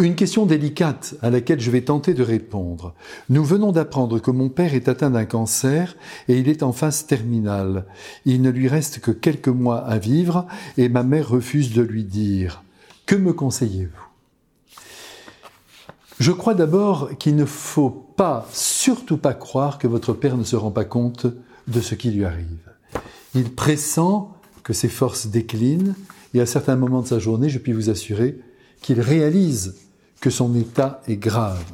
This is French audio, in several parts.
Une question délicate à laquelle je vais tenter de répondre. Nous venons d'apprendre que mon père est atteint d'un cancer et il est en phase terminale. Il ne lui reste que quelques mois à vivre et ma mère refuse de lui dire. Que me conseillez-vous? Je crois d'abord qu'il ne faut pas, surtout pas croire que votre père ne se rend pas compte de ce qui lui arrive. Il pressent que ses forces déclinent et à certains moments de sa journée, je puis vous assurer qu'il réalise que son état est grave.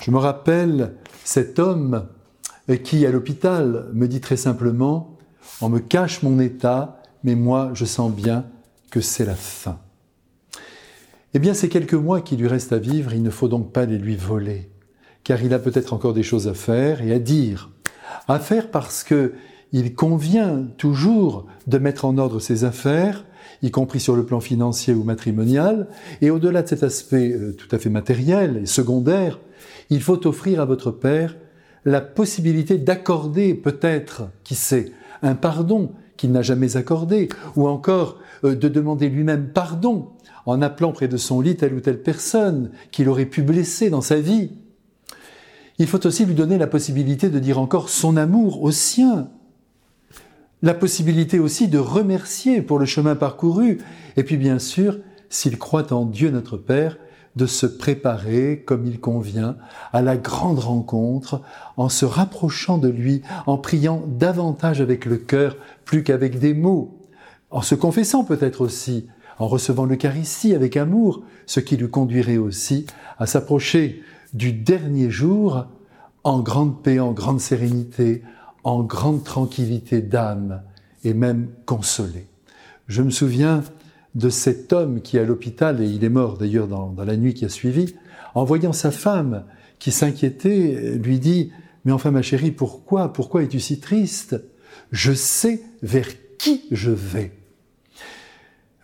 Je me rappelle cet homme qui, à l'hôpital, me dit très simplement, on me cache mon état, mais moi, je sens bien que c'est la fin. Eh bien, ces quelques mois qui lui restent à vivre, il ne faut donc pas les lui voler, car il a peut-être encore des choses à faire et à dire. À faire parce que il convient toujours de mettre en ordre ses affaires, y compris sur le plan financier ou matrimonial, et au-delà de cet aspect euh, tout à fait matériel et secondaire, il faut offrir à votre Père la possibilité d'accorder peut-être, qui sait, un pardon qu'il n'a jamais accordé, ou encore euh, de demander lui-même pardon en appelant près de son lit telle ou telle personne qu'il aurait pu blesser dans sa vie. Il faut aussi lui donner la possibilité de dire encore son amour au sien, la possibilité aussi de remercier pour le chemin parcouru, et puis bien sûr, s'il croit en Dieu notre Père, de se préparer comme il convient à la grande rencontre en se rapprochant de lui, en priant davantage avec le cœur plus qu'avec des mots, en se confessant peut-être aussi, en recevant l'Eucharistie avec amour, ce qui lui conduirait aussi à s'approcher du dernier jour en grande paix, en grande sérénité, en grande tranquillité d'âme et même consolé. Je me souviens de cet homme qui à l'hôpital, et il est mort d'ailleurs dans, la nuit qui a suivi, en voyant sa femme qui s'inquiétait, lui dit, mais enfin ma chérie, pourquoi, pourquoi es-tu si triste? Je sais vers qui je vais.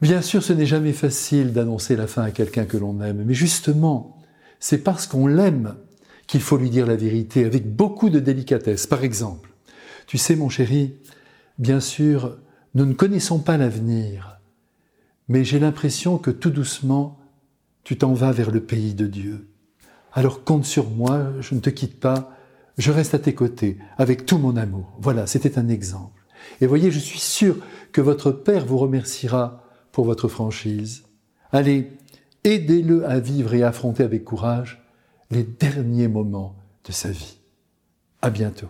Bien sûr, ce n'est jamais facile d'annoncer la fin à quelqu'un que l'on aime, mais justement, c'est parce qu'on l'aime qu'il faut lui dire la vérité avec beaucoup de délicatesse. Par exemple, tu sais, mon chéri, bien sûr, nous ne connaissons pas l'avenir, mais j'ai l'impression que tout doucement, tu t'en vas vers le pays de Dieu. Alors compte sur moi, je ne te quitte pas, je reste à tes côtés avec tout mon amour. Voilà, c'était un exemple. Et voyez, je suis sûr que votre Père vous remerciera pour votre franchise. Allez, aidez-le à vivre et à affronter avec courage les derniers moments de sa vie. À bientôt.